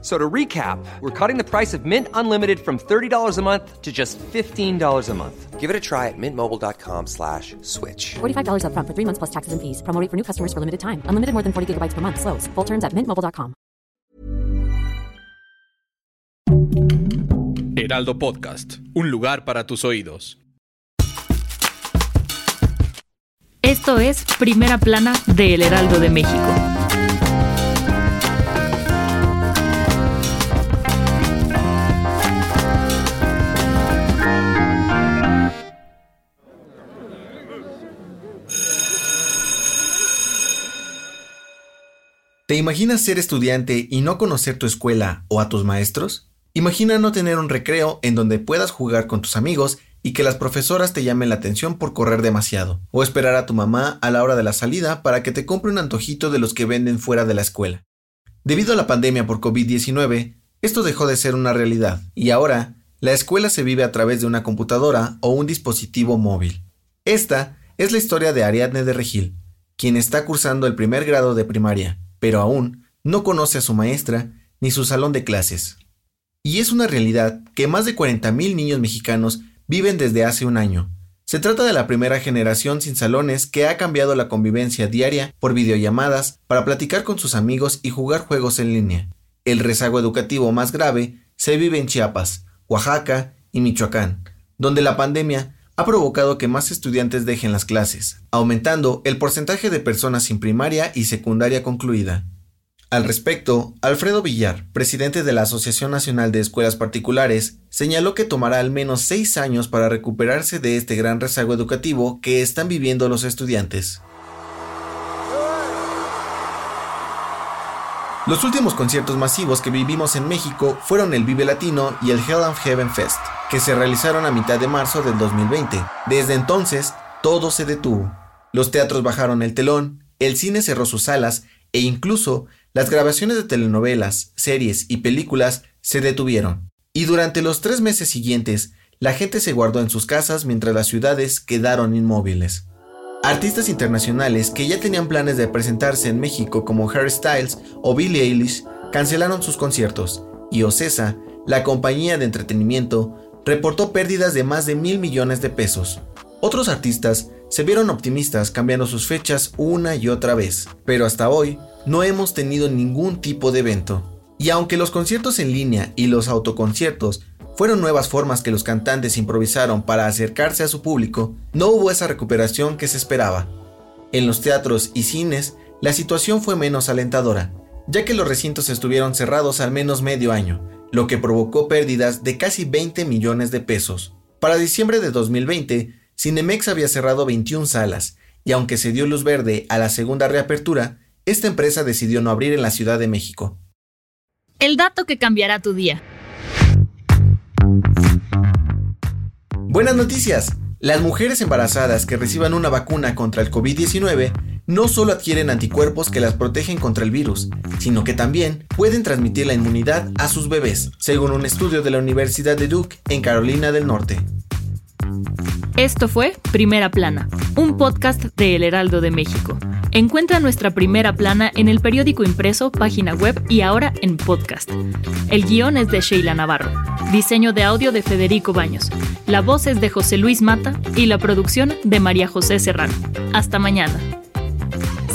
So to recap, we're cutting the price of Mint Unlimited from $30 a month to just $15 a month. Give it a try at mintmobile.com slash switch. $45 upfront for three months plus taxes and fees. Promo rate for new customers for limited time. Unlimited more than 40 gigabytes per month. Slows. Full terms at mintmobile.com. Heraldo Podcast, un lugar para tus oídos. Esto es Primera Plana de El Heraldo de México. ¿Te imaginas ser estudiante y no conocer tu escuela o a tus maestros? Imagina no tener un recreo en donde puedas jugar con tus amigos y que las profesoras te llamen la atención por correr demasiado, o esperar a tu mamá a la hora de la salida para que te compre un antojito de los que venden fuera de la escuela. Debido a la pandemia por COVID-19, esto dejó de ser una realidad, y ahora la escuela se vive a través de una computadora o un dispositivo móvil. Esta es la historia de Ariadne de Regil, quien está cursando el primer grado de primaria pero aún no conoce a su maestra ni su salón de clases. Y es una realidad que más de 40.000 niños mexicanos viven desde hace un año. Se trata de la primera generación sin salones que ha cambiado la convivencia diaria por videollamadas para platicar con sus amigos y jugar juegos en línea. El rezago educativo más grave se vive en Chiapas, Oaxaca y Michoacán, donde la pandemia ha provocado que más estudiantes dejen las clases, aumentando el porcentaje de personas sin primaria y secundaria concluida. Al respecto, Alfredo Villar, presidente de la Asociación Nacional de Escuelas Particulares, señaló que tomará al menos seis años para recuperarse de este gran rezago educativo que están viviendo los estudiantes. Los últimos conciertos masivos que vivimos en México fueron el Vive Latino y el Hell and Heaven Fest, que se realizaron a mitad de marzo del 2020. Desde entonces, todo se detuvo. Los teatros bajaron el telón, el cine cerró sus salas e incluso las grabaciones de telenovelas, series y películas se detuvieron. Y durante los tres meses siguientes, la gente se guardó en sus casas mientras las ciudades quedaron inmóviles. Artistas internacionales que ya tenían planes de presentarse en México como Harry Styles o Billie Eilish cancelaron sus conciertos y Ocesa, la compañía de entretenimiento, reportó pérdidas de más de mil millones de pesos. Otros artistas se vieron optimistas cambiando sus fechas una y otra vez, pero hasta hoy no hemos tenido ningún tipo de evento. Y aunque los conciertos en línea y los autoconciertos fueron nuevas formas que los cantantes improvisaron para acercarse a su público, no hubo esa recuperación que se esperaba. En los teatros y cines, la situación fue menos alentadora, ya que los recintos estuvieron cerrados al menos medio año, lo que provocó pérdidas de casi 20 millones de pesos. Para diciembre de 2020, Cinemex había cerrado 21 salas, y aunque se dio luz verde a la segunda reapertura, esta empresa decidió no abrir en la Ciudad de México. El dato que cambiará tu día. Buenas noticias. Las mujeres embarazadas que reciban una vacuna contra el COVID-19 no solo adquieren anticuerpos que las protegen contra el virus, sino que también pueden transmitir la inmunidad a sus bebés, según un estudio de la Universidad de Duke en Carolina del Norte. Esto fue Primera Plana, un podcast de El Heraldo de México. Encuentra nuestra primera plana en el periódico impreso, página web y ahora en podcast. El guion es de Sheila Navarro. Diseño de audio de Federico Baños. La voz es de José Luis Mata y la producción de María José Serrano. Hasta mañana.